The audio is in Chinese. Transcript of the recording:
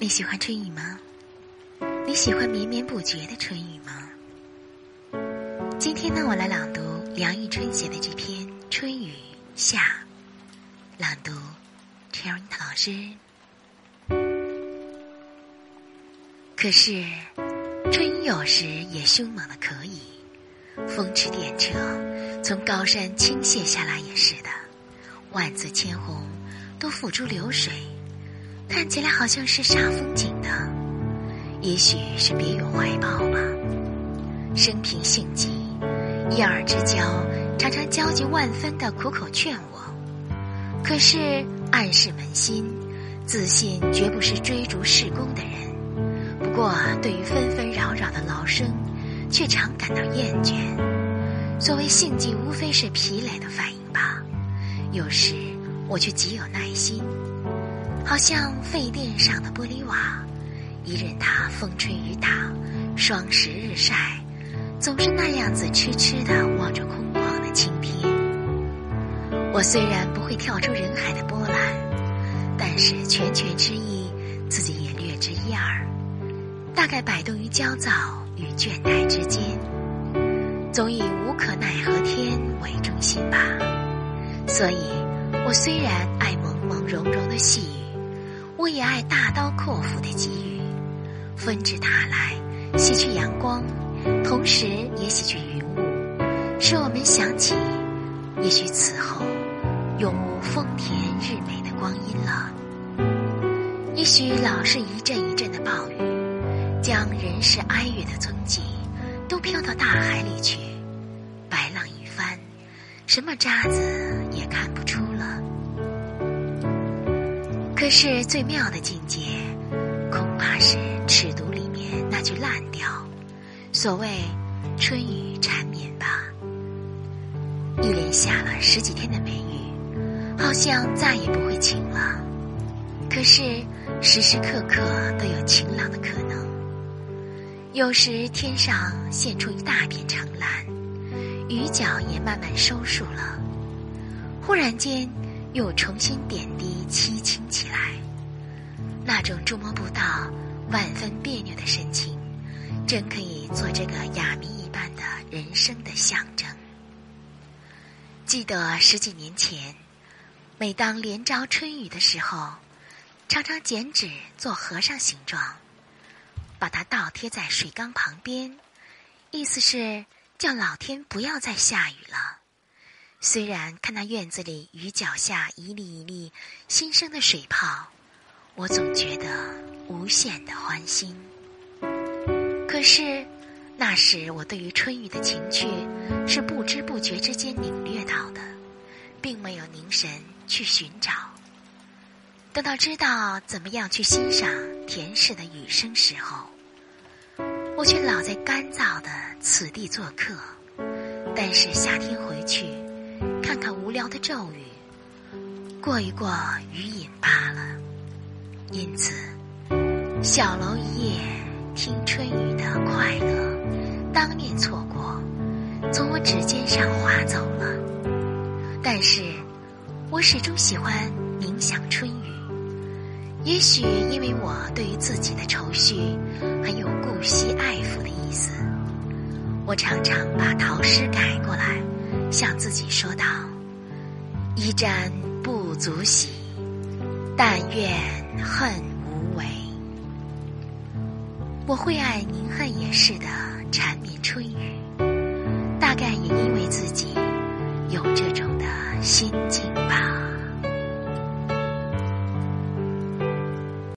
你喜欢春雨吗？你喜欢绵绵不绝的春雨吗？今天呢，我来朗读梁玉春写的这篇《春雨下》，朗读 c h e r i n 老师。可是，春有时也凶猛的可以，风驰电掣，从高山倾泻下来也是的，万紫千红都付诸流水。看起来好像是煞风景的，也许是别有怀抱吧。生平性急，一二之交，常常焦急万分的苦口劝我。可是暗示扪心，自信绝不是追逐事功的人。不过对于纷纷扰扰的劳生，却常感到厌倦。所谓性急，无非是疲累的反应吧。有时我却极有耐心。好像废电上的玻璃瓦，一任它风吹雨打，霜蚀日晒，总是那样子痴痴的望着空旷的青天。我虽然不会跳出人海的波澜，但是拳拳之意，自己也略知一二。大概摆动于焦躁与倦怠之间，总以无可奈何天为中心吧。所以，我虽然爱朦朦胧胧的细雨。我也爱大刀阔斧的给予，纷至沓来，洗去阳光，同时也洗去云雾，使我们想起，也许此后永无丰田日美的光阴了。也许老是一阵一阵的暴雨，将人世哀乐的踪迹都飘到大海里去，白浪一翻，什么渣子也看不。可是最妙的境界，恐怕是尺牍里面那句烂调，所谓“春雨缠绵”吧。一连下了十几天的梅雨，好像再也不会晴了。可是时时刻刻都有晴朗的可能。有时天上现出一大片橙蓝，雨脚也慢慢收束了。忽然间。又重新点滴凄清起来，那种捉摸不到、万分别扭的神情，真可以做这个哑谜一般的人生的象征。记得十几年前，每当连招春雨的时候，常常剪纸做和尚形状，把它倒贴在水缸旁边，意思是叫老天不要再下雨了。虽然看那院子里雨脚下一粒一粒新生的水泡，我总觉得无限的欢心。可是那时我对于春雨的情趣是不知不觉之间领略到的，并没有凝神去寻找。等到知道怎么样去欣赏甜适的雨声时候，我却老在干燥的此地做客。但是夏天回去。看看无聊的咒语，过一过余瘾罢了。因此，小楼一夜听春雨的快乐，当面错过，从我指尖上划走了。但是，我始终喜欢冥想春雨。也许因为我对于自己的愁绪很有顾惜爱抚的意思，我常常把陶诗改过来。向自己说道：“一战不足喜，但愿恨无为。”我会爱宁恨也是的缠绵春雨，大概也因为自己。